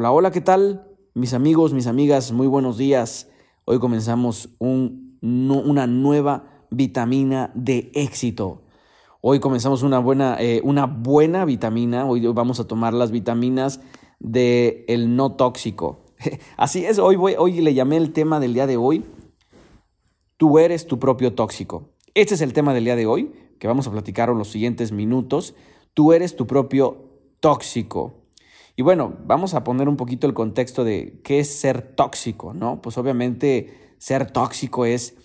Hola, hola, ¿qué tal? Mis amigos, mis amigas, muy buenos días. Hoy comenzamos un, una nueva vitamina de éxito. Hoy comenzamos una buena, eh, una buena vitamina. Hoy vamos a tomar las vitaminas del el no tóxico. Así es, hoy, voy, hoy le llamé el tema del día de hoy. Tú eres tu propio tóxico. Este es el tema del día de hoy, que vamos a platicar en los siguientes minutos. Tú eres tu propio tóxico. Y bueno, vamos a poner un poquito el contexto de qué es ser tóxico, ¿no? Pues obviamente ser tóxico es,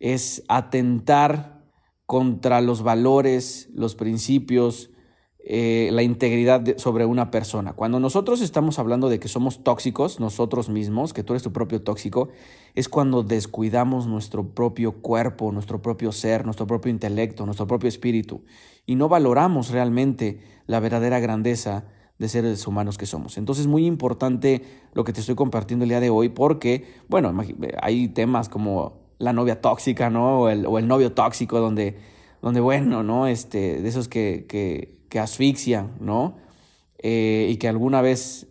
es atentar contra los valores, los principios, eh, la integridad sobre una persona. Cuando nosotros estamos hablando de que somos tóxicos, nosotros mismos, que tú eres tu propio tóxico, es cuando descuidamos nuestro propio cuerpo, nuestro propio ser, nuestro propio intelecto, nuestro propio espíritu, y no valoramos realmente la verdadera grandeza de seres humanos que somos. Entonces es muy importante lo que te estoy compartiendo el día de hoy porque, bueno, hay temas como la novia tóxica, ¿no? O el, o el novio tóxico donde, donde, bueno, ¿no? Este, de esos que, que, que asfixian, ¿no? Eh, y que alguna vez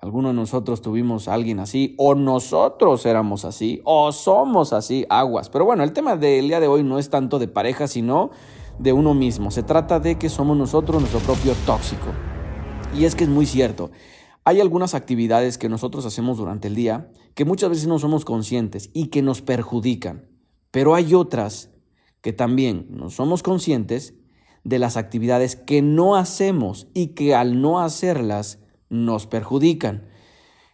alguno de nosotros tuvimos a alguien así, o nosotros éramos así, o somos así, aguas. Pero bueno, el tema del día de hoy no es tanto de pareja, sino de uno mismo. Se trata de que somos nosotros nuestro propio tóxico. Y es que es muy cierto. Hay algunas actividades que nosotros hacemos durante el día que muchas veces no somos conscientes y que nos perjudican, pero hay otras que también no somos conscientes de las actividades que no hacemos y que al no hacerlas nos perjudican.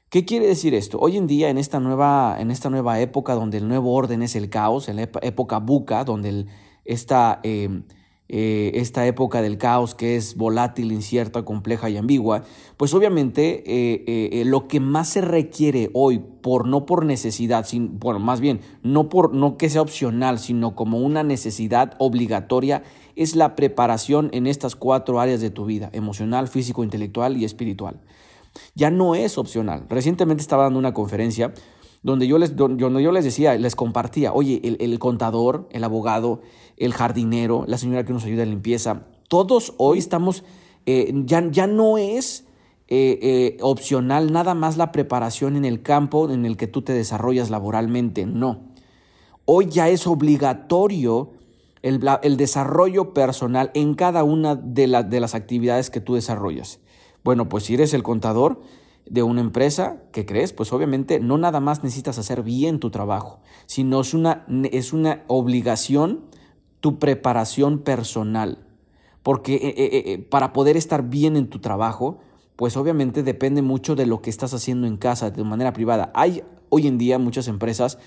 ¿Qué quiere decir esto? Hoy en día, en esta nueva, en esta nueva época donde el nuevo orden es el caos, en la época buca, donde esta eh, eh, esta época del caos que es volátil, incierta, compleja y ambigua, pues obviamente eh, eh, lo que más se requiere hoy, por no por necesidad, sin, bueno, más bien, no por no que sea opcional, sino como una necesidad obligatoria, es la preparación en estas cuatro áreas de tu vida, emocional, físico, intelectual y espiritual. Ya no es opcional. Recientemente estaba dando una conferencia donde yo les, donde yo les decía, les compartía, oye, el, contador, el abogado, el jardinero, la señora que nos ayuda en limpieza, todos hoy estamos, eh, ya, ya no es eh, eh, opcional nada más la preparación en el campo en el que tú te desarrollas laboralmente, no. Hoy ya es obligatorio el, el desarrollo personal en cada una de, de las actividades que tú desarrollas. Bueno, pues si eres el contador, de una empresa, ¿qué crees? Pues obviamente no nada más necesitas hacer bien tu trabajo, sino es una, es una obligación tu preparación personal. Porque eh, eh, eh, para poder estar bien en tu trabajo, pues obviamente depende mucho de lo que estás haciendo en casa, de manera privada. Hay hoy en día muchas empresas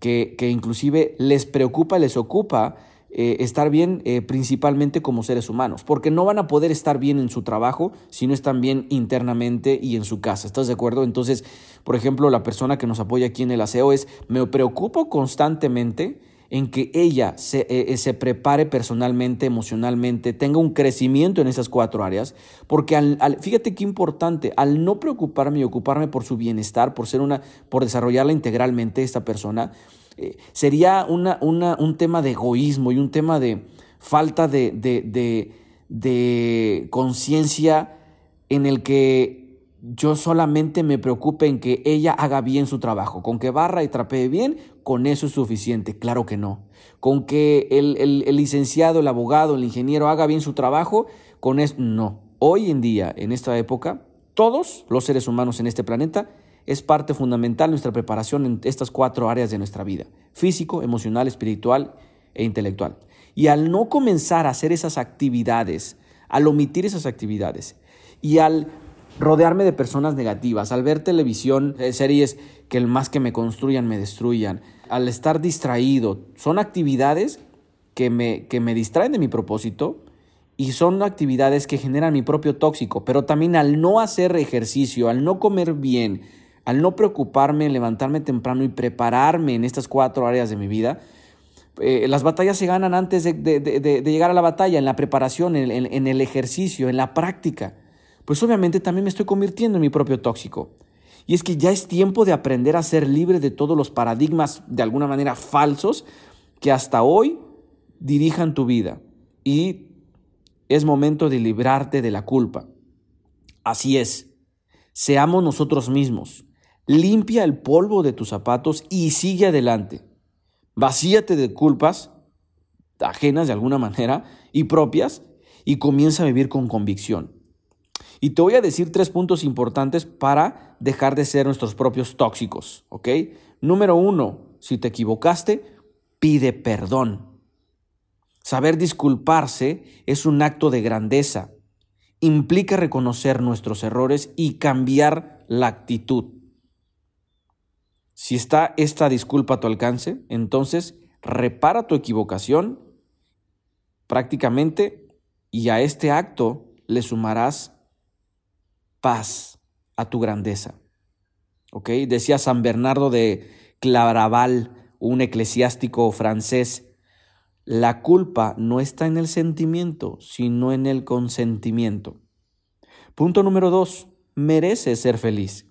que, que inclusive les preocupa, les ocupa eh, estar bien eh, principalmente como seres humanos, porque no van a poder estar bien en su trabajo si no están bien internamente y en su casa. ¿Estás de acuerdo? Entonces, por ejemplo, la persona que nos apoya aquí en el aseo es, me preocupo constantemente en que ella se, eh, se, prepare personalmente, emocionalmente, tenga un crecimiento en esas cuatro áreas, porque al, fíjate qué importante, al no preocuparme y ocuparme por su bienestar, por ser una, por desarrollarla integralmente esta persona, eh, sería una, una, un tema de egoísmo y un tema de falta de, de, de, conciencia en el que yo solamente me preocupe en que ella haga bien su trabajo. Con que barra y trapee bien, con eso es suficiente. Claro que no. Con que el, el, el licenciado, el abogado, el ingeniero haga bien su trabajo, con eso no. Hoy en día, en esta época, todos los seres humanos en este planeta es parte fundamental nuestra preparación en estas cuatro áreas de nuestra vida, físico, emocional, espiritual e intelectual. Y al no comenzar a hacer esas actividades, al omitir esas actividades y al rodearme de personas negativas, al ver televisión, eh, series que el más que me construyan me destruyan, al estar distraído, son actividades que me, que me distraen de mi propósito y son actividades que generan mi propio tóxico, pero también al no hacer ejercicio, al no comer bien, al no preocuparme en levantarme temprano y prepararme en estas cuatro áreas de mi vida, eh, las batallas se ganan antes de, llegar a la batalla, en la preparación, en, el ejercicio, en la práctica. Pues obviamente también me estoy convirtiendo en mi propio tóxico. Y es que ya es tiempo de aprender a ser libre de todos los paradigmas de alguna manera falsos que hasta hoy dirijan tu vida. Y es momento de librarte de la culpa. Así es, Seamos nosotros mismos. Limpia el polvo de tus zapatos y sigue adelante. Vacíate de culpas ajenas de alguna manera y propias y comienza a vivir con convicción. Y te voy a decir tres puntos importantes para dejar de ser nuestros propios tóxicos, ¿ok? Número uno, si te equivocaste, pide perdón. Saber disculparse es un acto de grandeza. Implica reconocer nuestros errores y cambiar la actitud. Si está esta disculpa a tu alcance, entonces repara tu equivocación prácticamente y a este acto le sumarás paz a tu grandeza. Decía San Bernardo de Claraval, un eclesiástico francés, la culpa no está en el sentimiento, sino en el consentimiento. Punto número dos, mereces ser feliz.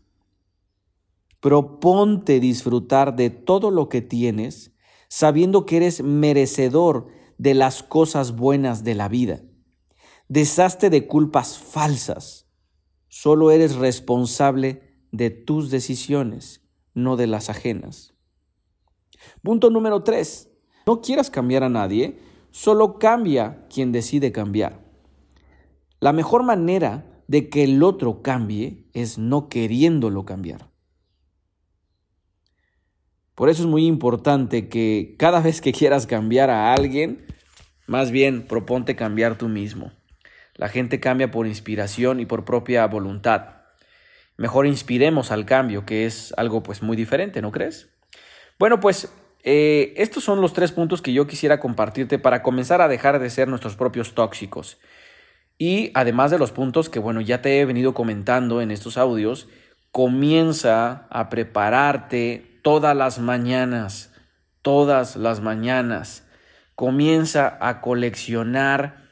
Proponte disfrutar de todo lo que tienes, sabiendo que eres merecedor de las cosas buenas de la vida. Deshazte de culpas falsas. Solo eres responsable de tus decisiones, no de las ajenas. Punto número tres. No quieras cambiar a nadie, solo cambia quien decide cambiar. La mejor manera de que el otro cambie es no queriéndolo cambiar. Por eso es muy importante que cada vez que quieras cambiar a alguien, más bien proponte cambiar tú mismo. La gente cambia por inspiración y por propia voluntad. Mejor inspiremos al cambio, que es algo pues muy diferente, ¿no crees? Bueno, pues eh, estos son los tres puntos que yo quisiera compartirte para comenzar a dejar de ser nuestros propios tóxicos. Y además de los puntos que, bueno, ya te he venido comentando en estos audios, comienza a prepararte todas las mañanas, todas las mañanas. Comienza a coleccionar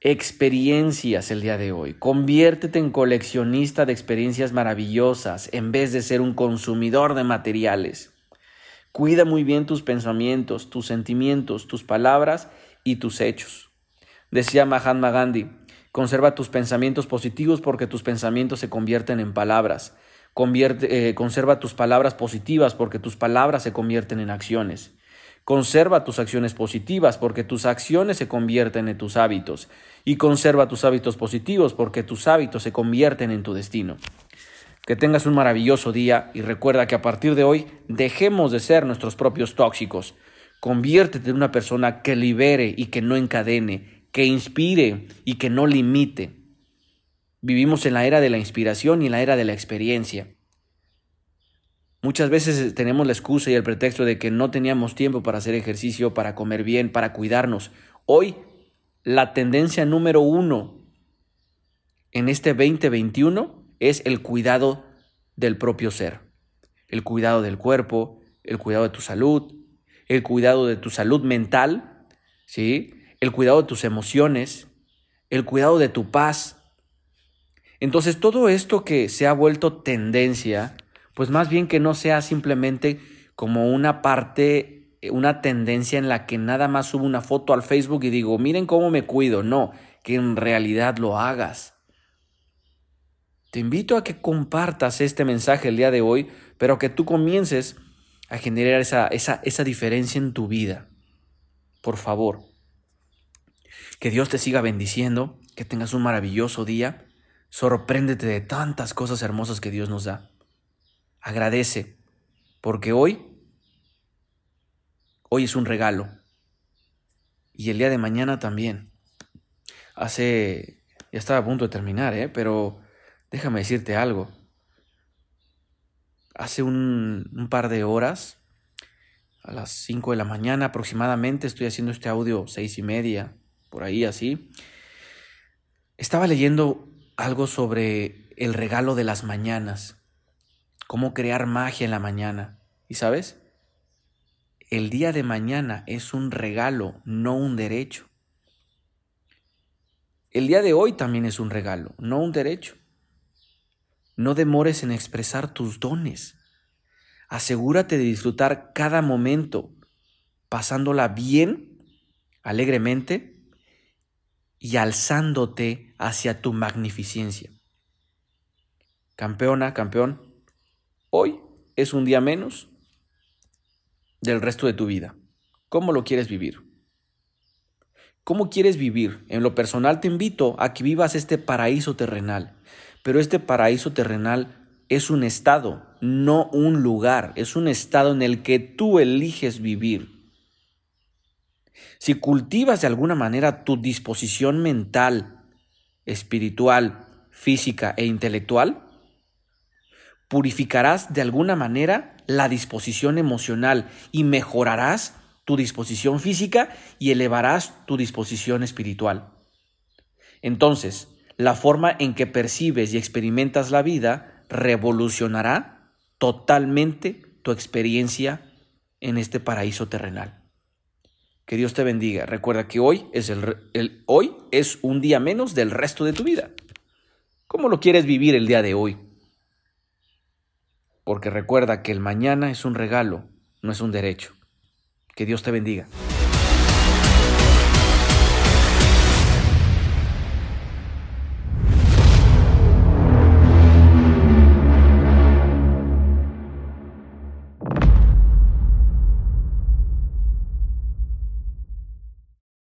experiencias el día de hoy. Conviértete en coleccionista de experiencias maravillosas en vez de ser un consumidor de materiales. Cuida muy bien tus pensamientos, tus sentimientos, tus palabras y tus hechos. Decía Mahatma Gandhi, conserva tus pensamientos positivos porque tus pensamientos se convierten en palabras. Eh, conserva tus palabras positivas porque tus palabras se convierten en acciones. Conserva tus acciones positivas porque tus acciones se convierten en tus hábitos. Y conserva tus hábitos positivos porque tus hábitos se convierten en tu destino. Que tengas un maravilloso día y recuerda que a partir de hoy dejemos de ser nuestros propios tóxicos. Conviértete en una persona que libere y que no encadene, que inspire y que no limite. Vivimos en la era de la inspiración y en la era de la experiencia. Muchas veces tenemos la excusa y el pretexto de que no teníamos tiempo para hacer ejercicio, para comer bien, para cuidarnos. Hoy, la tendencia número uno en este 2021 es el cuidado del propio ser. El cuidado del cuerpo, el cuidado de tu salud, el cuidado de tu salud mental, ¿sí? el cuidado de tus emociones, el cuidado de tu paz, entonces todo esto que se ha vuelto tendencia, pues más bien que no sea simplemente como una parte, una tendencia en la que nada más subo una foto al Facebook y digo, miren cómo me cuido, no, que en realidad lo hagas. Te invito a que compartas este mensaje el día de hoy, pero que tú comiences a generar esa, esa, esa diferencia en tu vida. Por favor. Que Dios te siga bendiciendo, que tengas un maravilloso día Sorpréndete de tantas cosas hermosas que Dios nos da. Agradece, porque hoy, hoy es un regalo. Y el día de mañana también. Hace, ya estaba a punto de terminar, ¿eh? pero déjame decirte algo. Hace un, par de horas, a las 5 de la mañana aproximadamente, estoy haciendo este audio seis y media, por ahí así. Estaba leyendo algo sobre el regalo de las mañanas, cómo crear magia en la mañana. ¿Y sabes? El día de mañana es un regalo, no un derecho. El día de hoy también es un regalo, no un derecho. No demores en expresar tus dones. Asegúrate de disfrutar cada momento, pasándola bien, alegremente y alzándote hacia tu magnificencia. campeona, campeón, hoy es un día menos del resto de tu vida. ¿Cómo lo quieres vivir? ¿Cómo quieres vivir? En lo personal te invito a que vivas este paraíso terrenal, pero este paraíso terrenal es un estado, no un lugar, es un estado en el que tú eliges vivir. Si cultivas de alguna manera tu disposición mental, espiritual, física e intelectual, purificarás de alguna manera la disposición emocional y mejorarás tu disposición física y elevarás tu disposición espiritual. Entonces, la forma en que percibes y experimentas la vida revolucionará totalmente tu experiencia en este paraíso terrenal. Que Dios te bendiga. Recuerda que hoy es, el, hoy es un día menos del resto de tu vida. ¿Cómo lo quieres vivir el día de hoy? Porque recuerda que el mañana es un regalo, no es un derecho. Que Dios te bendiga.